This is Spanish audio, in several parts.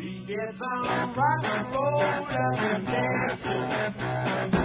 We get some rock and roll and dancing.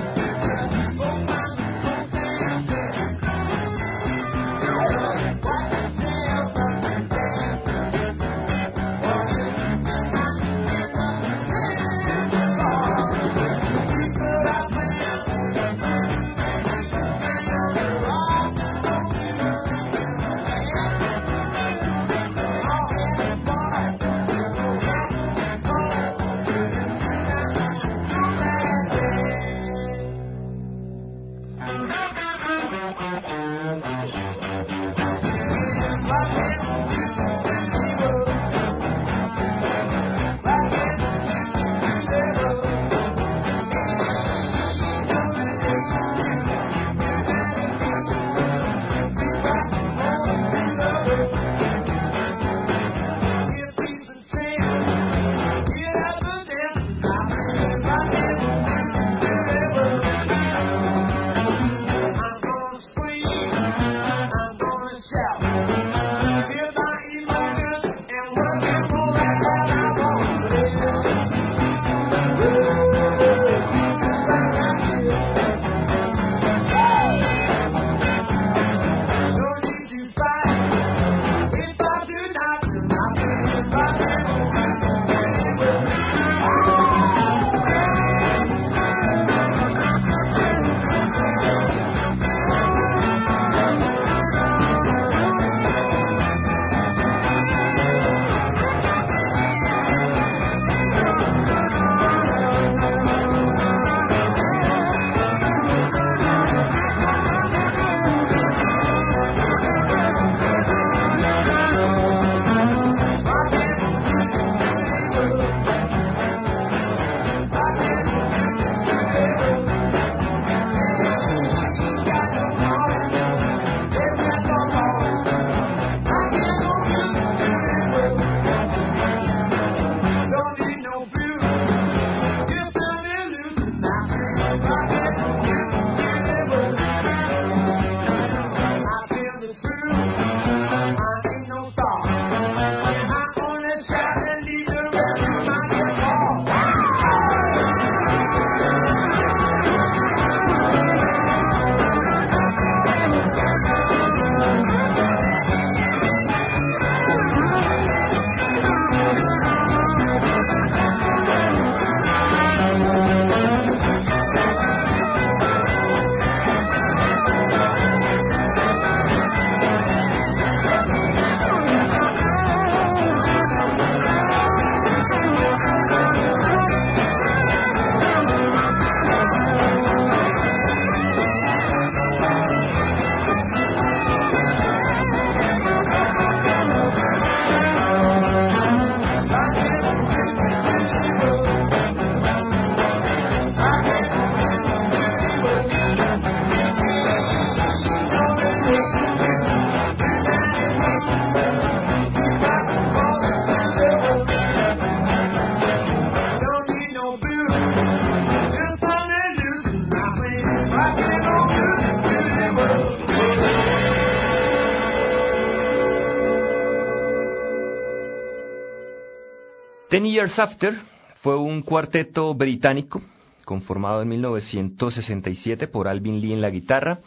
Ten Years After fue un cuarteto británico conformado en 1967 por Alvin Lee en la guitarra,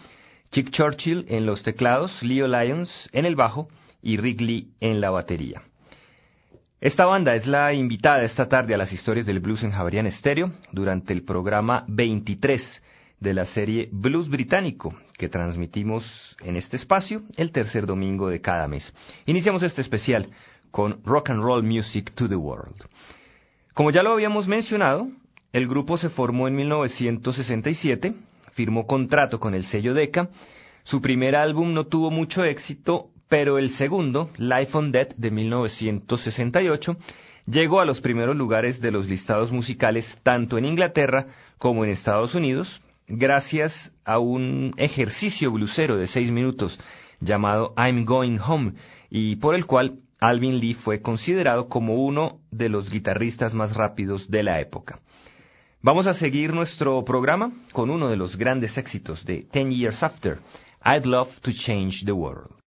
Chick Churchill en los teclados, Leo Lyons en el bajo y Rick Lee en la batería. Esta banda es la invitada esta tarde a las historias del blues en Javerian Estéreo durante el programa 23 de la serie Blues Británico que transmitimos en este espacio el tercer domingo de cada mes. Iniciamos este especial con Rock and Roll Music to the World. Como ya lo habíamos mencionado, el grupo se formó en 1967, firmó contrato con el sello Decca, su primer álbum no tuvo mucho éxito, pero el segundo, Life on Death de 1968, llegó a los primeros lugares de los listados musicales tanto en Inglaterra como en Estados Unidos, gracias a un ejercicio blusero de seis minutos llamado I'm Going Home, y por el cual Alvin Lee fue considerado como uno de los guitarristas más rápidos de la época. Vamos a seguir nuestro programa con uno de los grandes éxitos de Ten Years After, I'd Love to Change the World.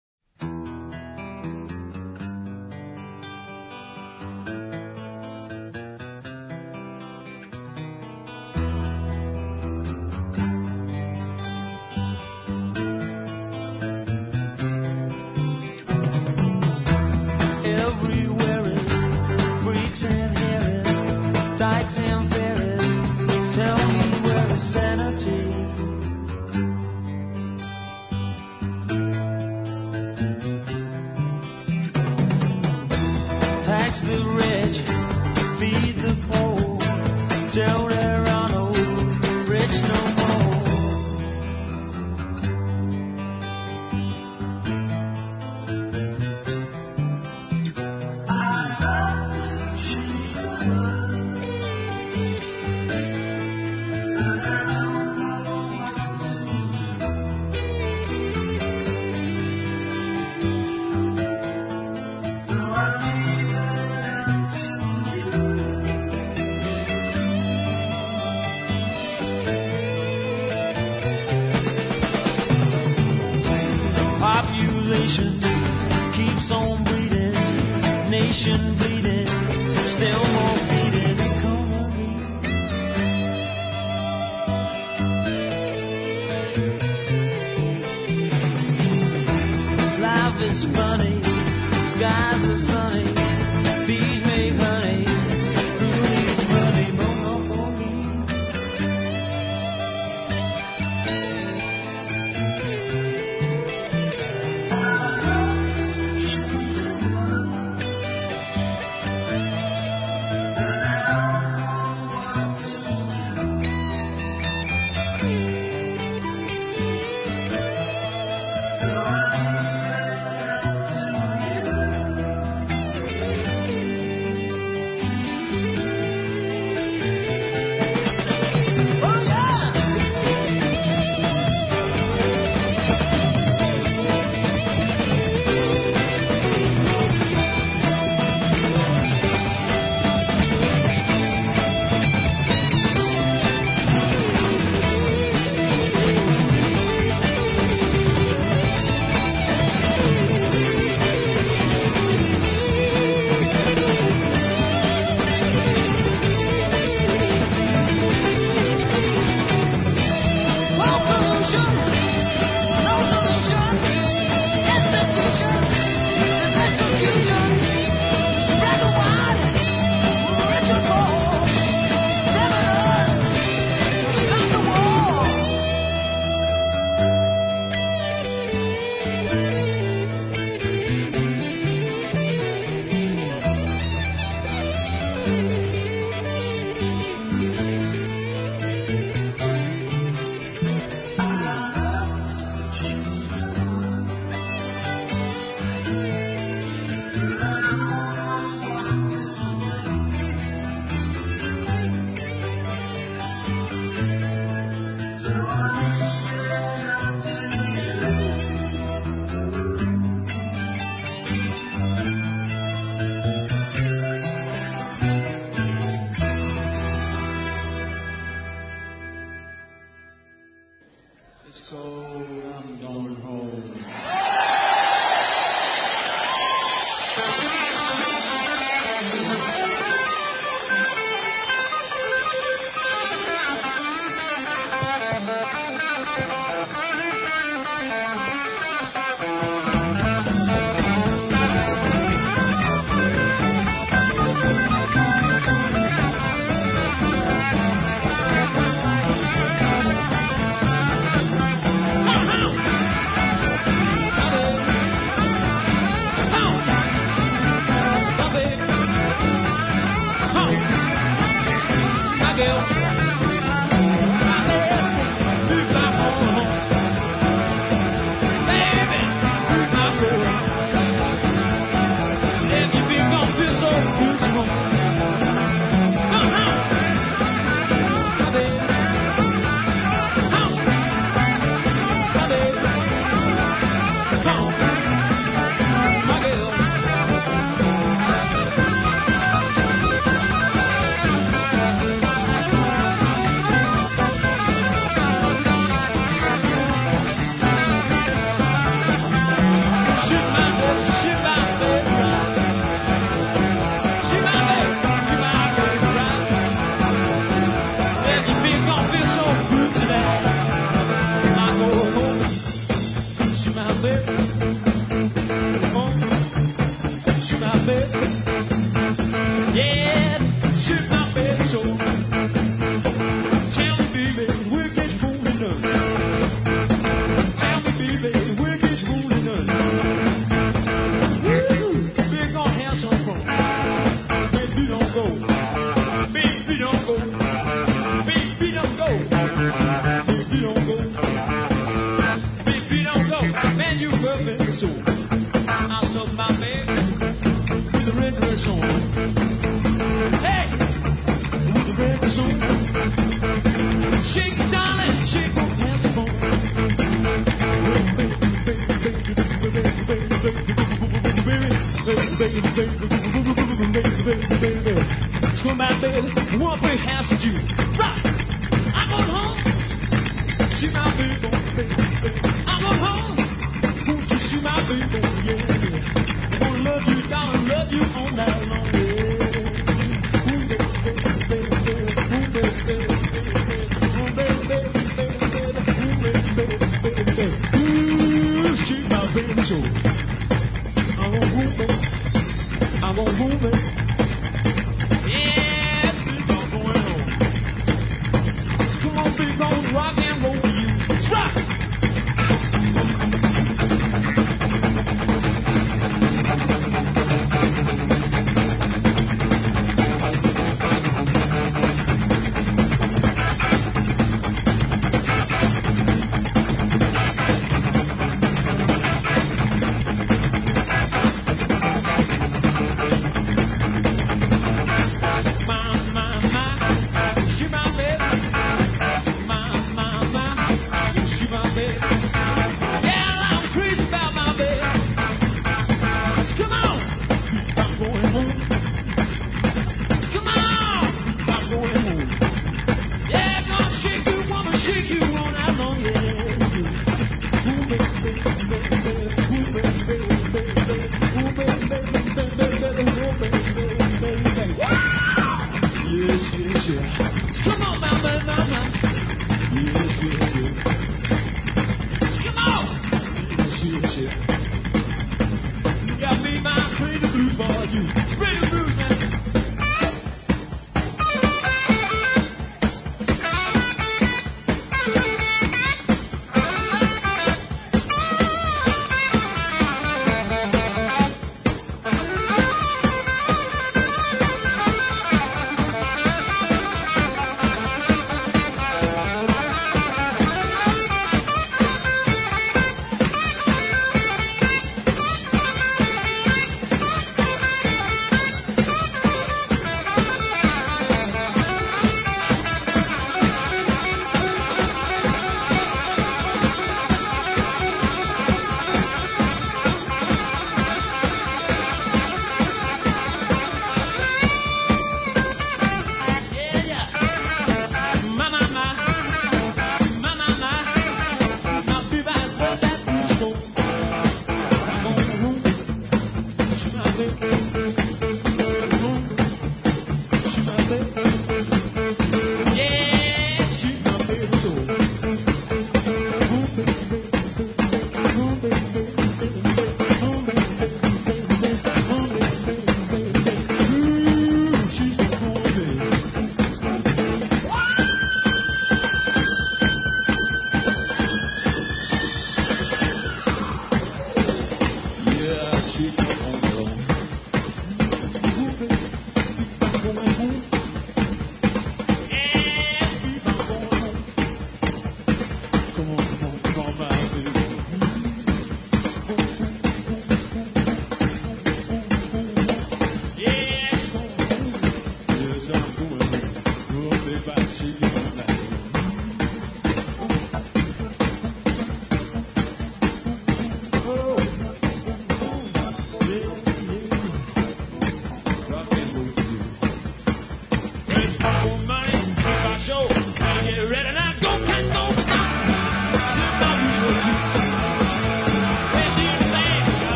Yeah.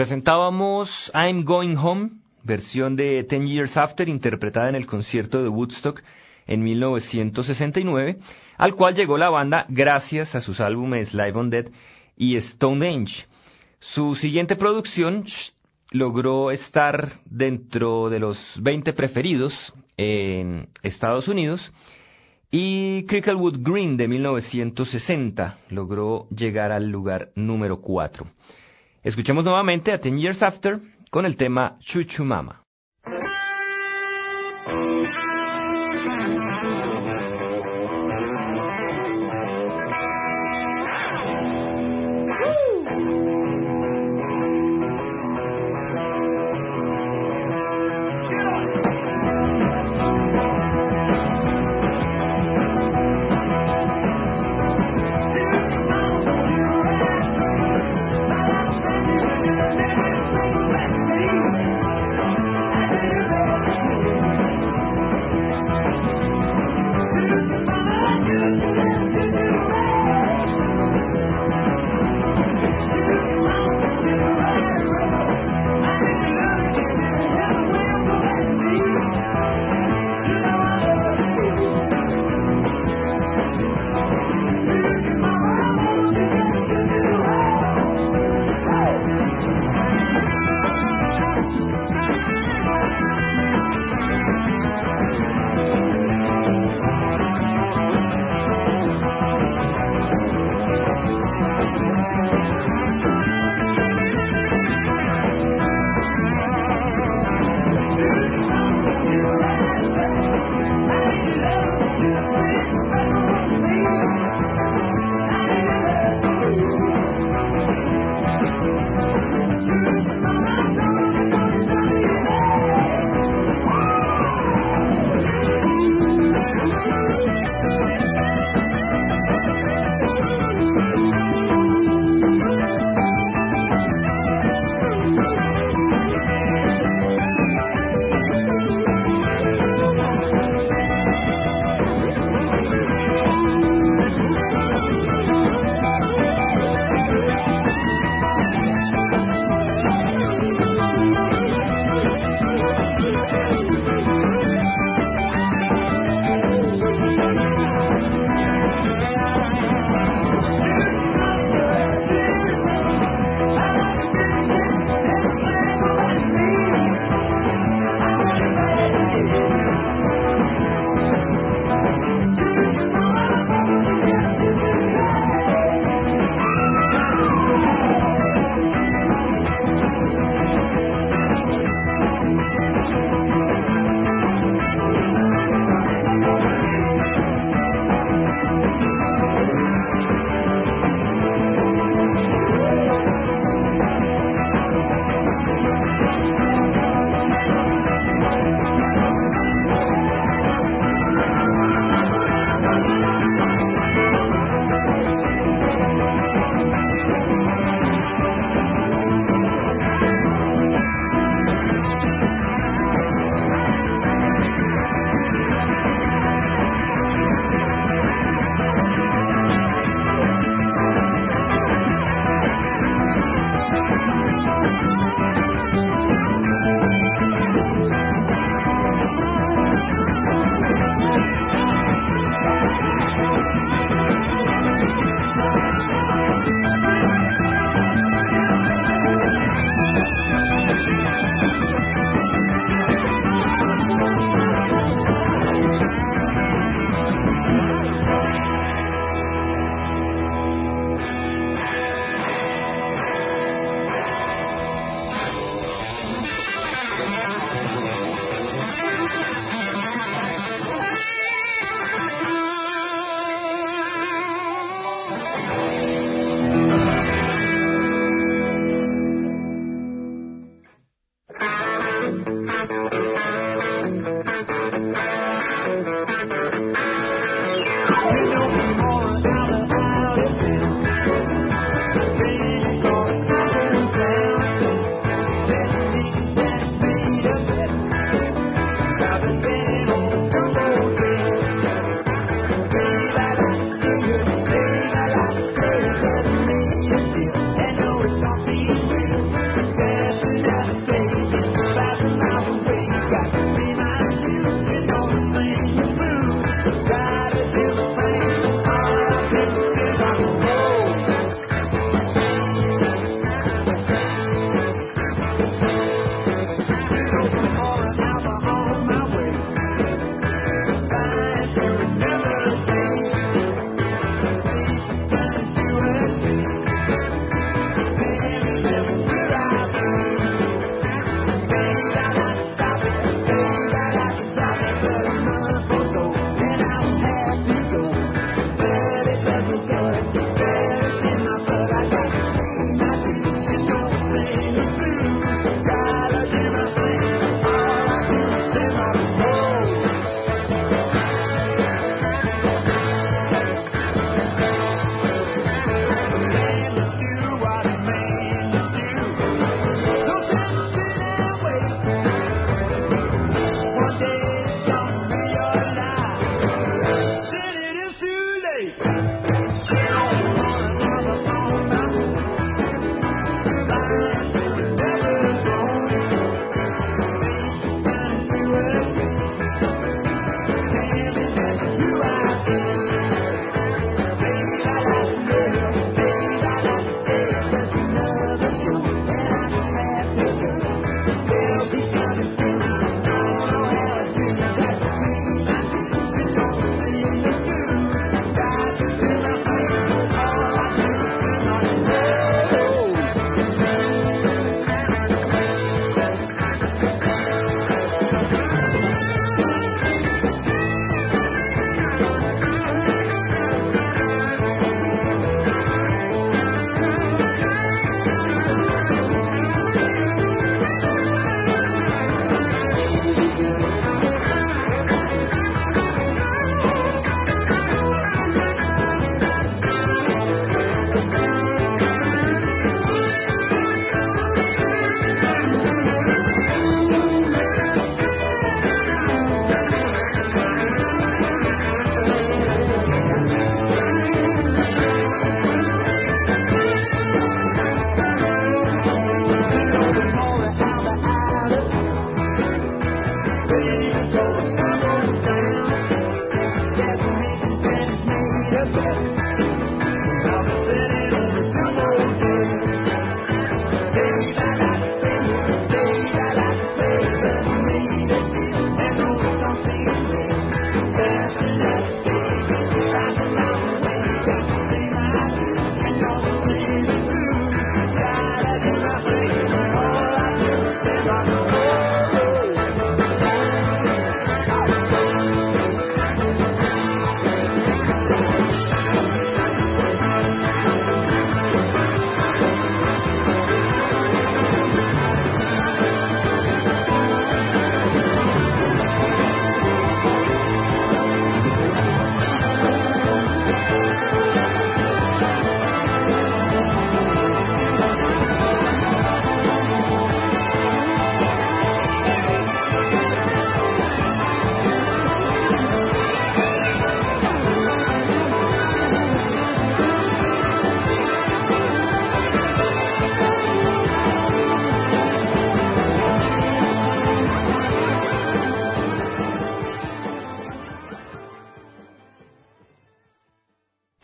Presentábamos I'm Going Home, versión de Ten Years After, interpretada en el concierto de Woodstock en 1969, al cual llegó la banda gracias a sus álbumes Live on Dead y Stonehenge. Su siguiente producción logró estar dentro de los 20 preferidos en Estados Unidos y Cricklewood Green de 1960 logró llegar al lugar número 4. Escuchemos nuevamente a Ten Years After con el tema Chuchu Mama.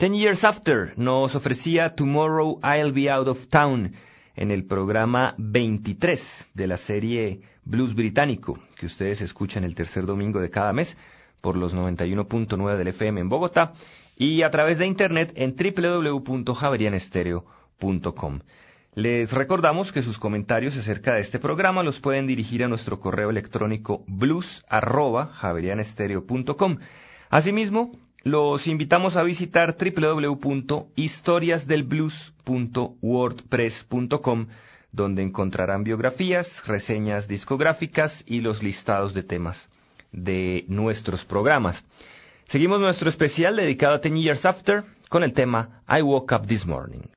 Ten Years After nos ofrecía Tomorrow I'll Be Out of Town en el programa 23 de la serie Blues Británico, que ustedes escuchan el tercer domingo de cada mes por los 91.9 del FM en Bogotá y a través de internet en www.javerianestereo.com. Les recordamos que sus comentarios acerca de este programa los pueden dirigir a nuestro correo electrónico blues@javerianestereo.com. Asimismo, los invitamos a visitar www.historiasdelblues.wordpress.com, donde encontrarán biografías, reseñas discográficas y los listados de temas de nuestros programas. Seguimos nuestro especial dedicado a Ten Years After con el tema I Woke Up This Morning.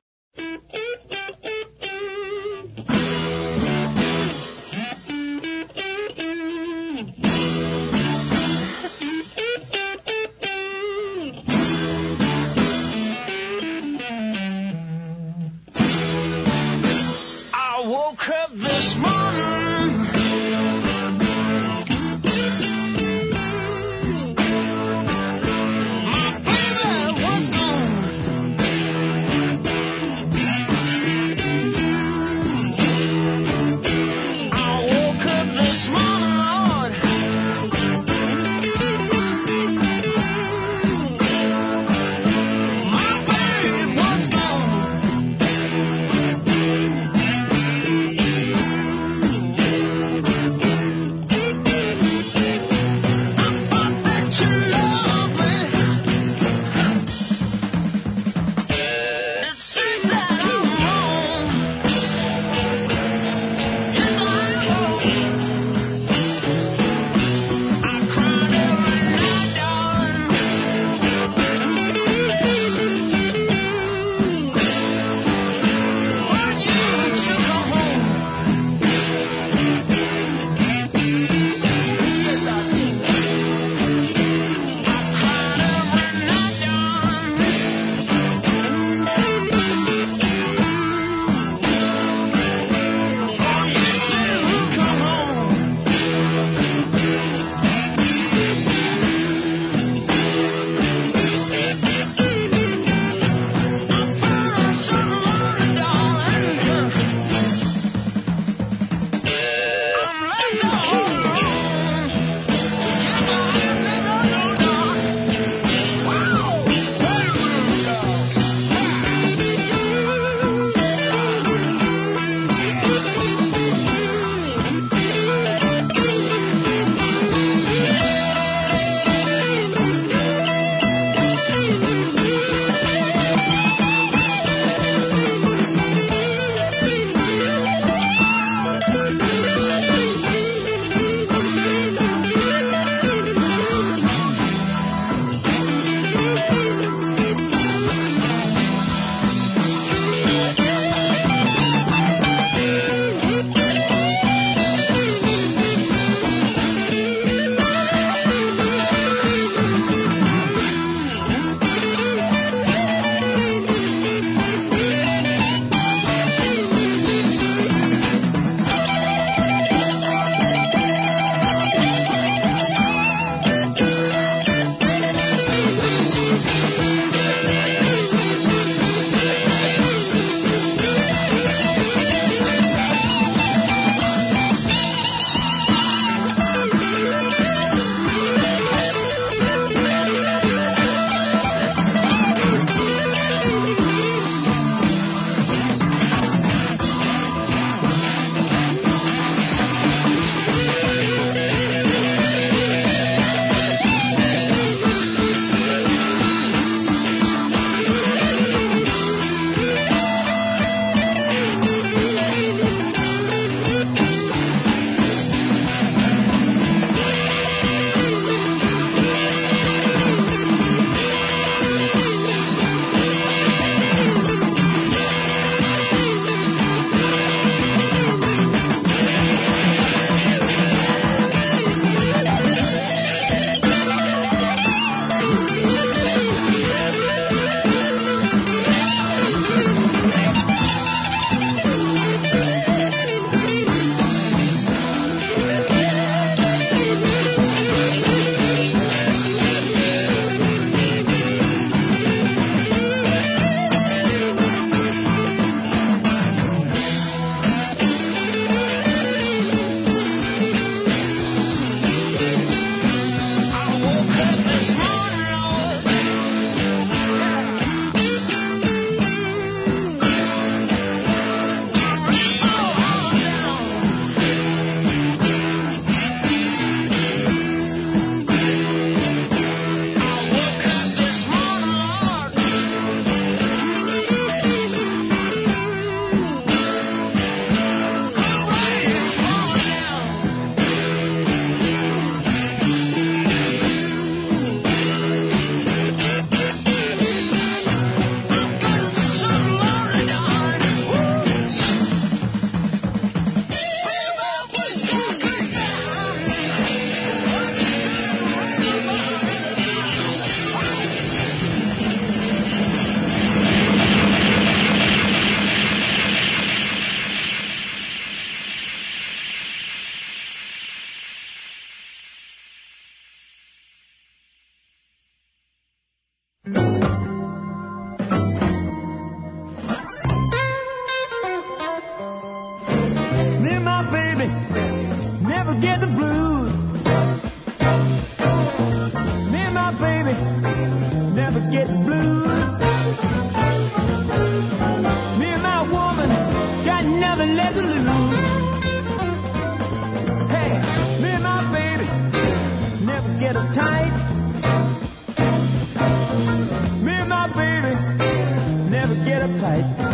uptight.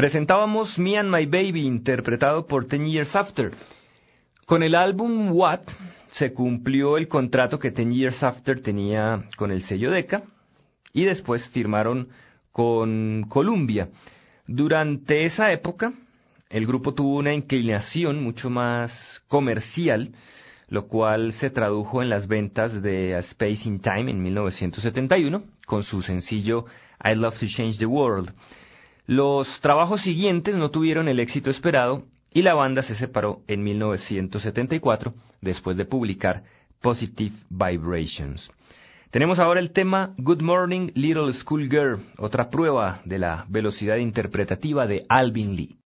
Presentábamos Me and My Baby, interpretado por Ten Years After. Con el álbum What se cumplió el contrato que Ten Years After tenía con el sello Decca y después firmaron con Columbia. Durante esa época, el grupo tuvo una inclinación mucho más comercial, lo cual se tradujo en las ventas de A Space in Time en 1971 con su sencillo I Love to Change the World. Los trabajos siguientes no tuvieron el éxito esperado y la banda se separó en 1974 después de publicar Positive Vibrations. Tenemos ahora el tema Good Morning Little School Girl, otra prueba de la velocidad interpretativa de Alvin Lee.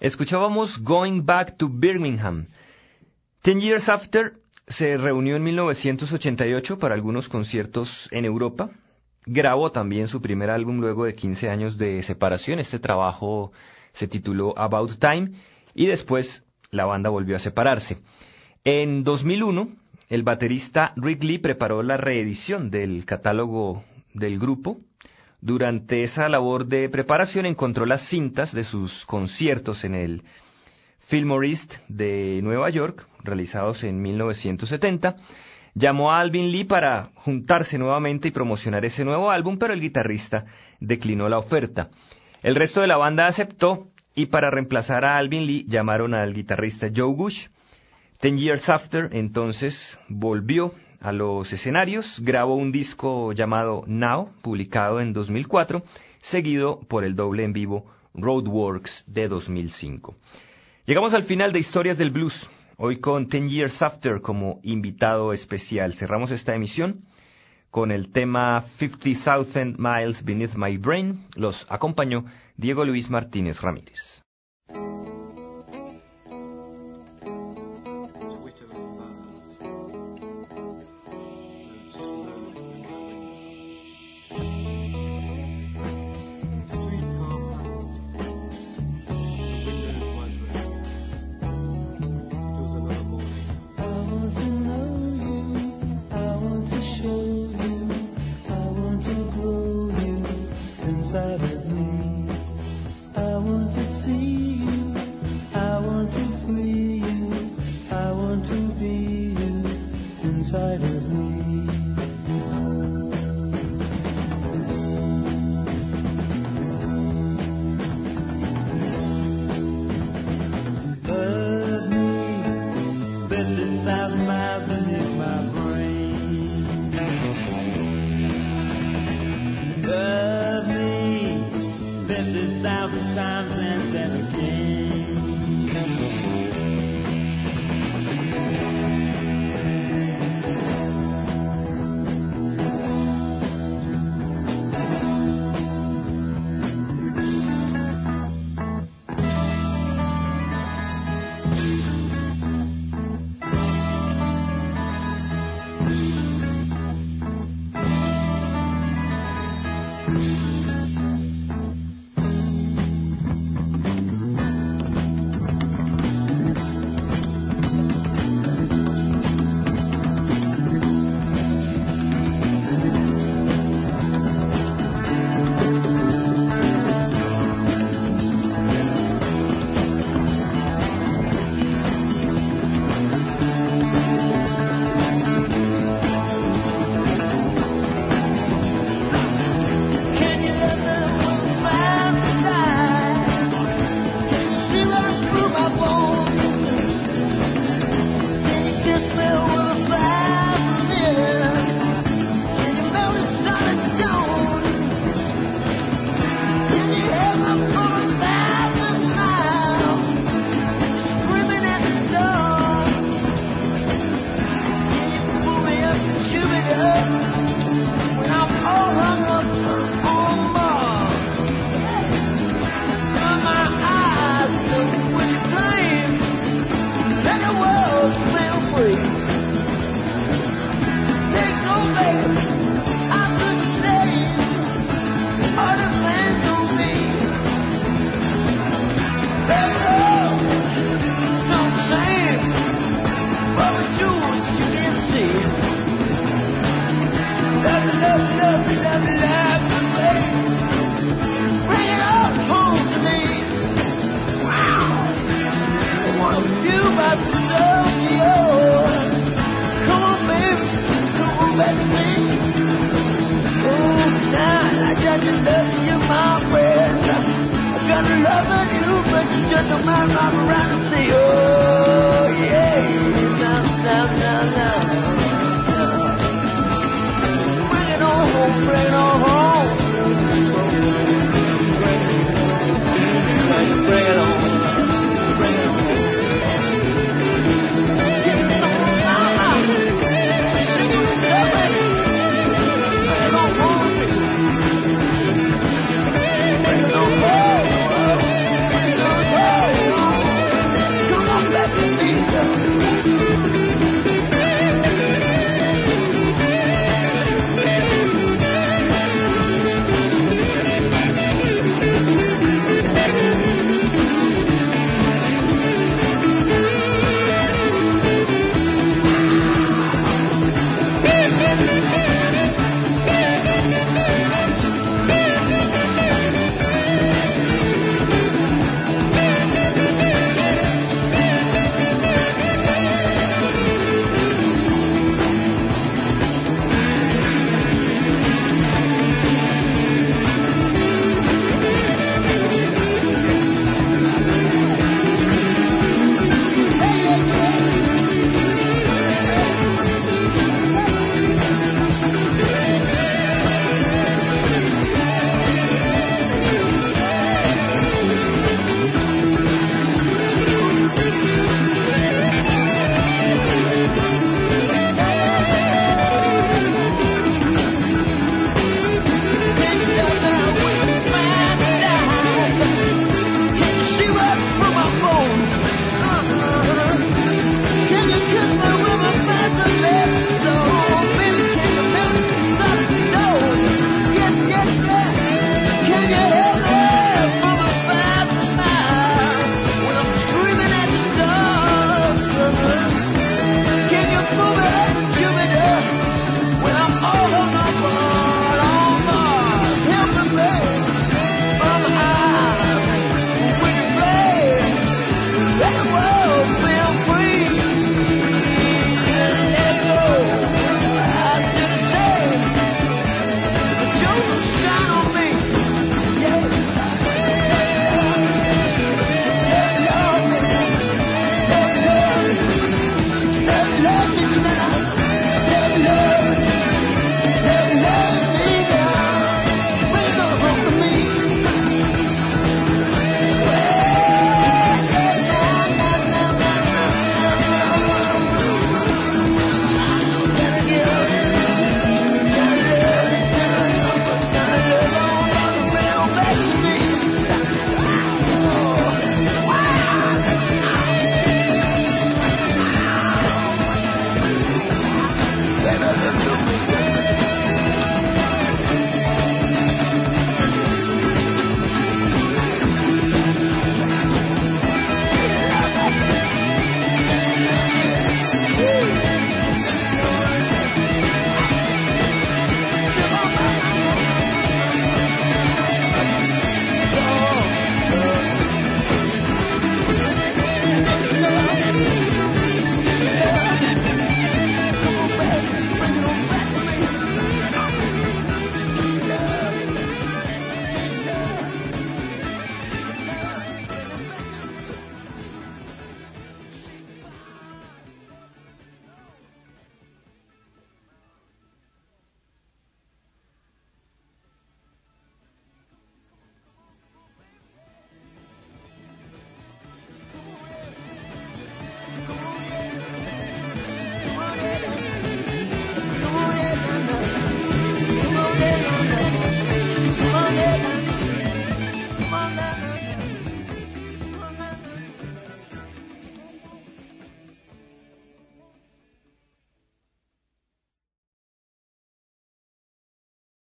Escuchábamos Going Back to Birmingham. Ten Years After se reunió en 1988 para algunos conciertos en Europa. Grabó también su primer álbum luego de 15 años de separación. Este trabajo se tituló About Time y después la banda volvió a separarse. En 2001, el baterista Rick Lee preparó la reedición del catálogo del grupo durante esa labor de preparación encontró las cintas de sus conciertos en el Fillmore East de Nueva York, realizados en 1970. Llamó a Alvin Lee para juntarse nuevamente y promocionar ese nuevo álbum, pero el guitarrista declinó la oferta. El resto de la banda aceptó y para reemplazar a Alvin Lee llamaron al guitarrista Joe Gush. Ten Years After entonces volvió a los escenarios, grabó un disco llamado Now, publicado en 2004, seguido por el doble en vivo Roadworks de 2005. Llegamos al final de Historias del Blues, hoy con Ten Years After como invitado especial. Cerramos esta emisión con el tema 50,000 Miles Beneath My Brain. Los acompañó Diego Luis Martínez Ramírez.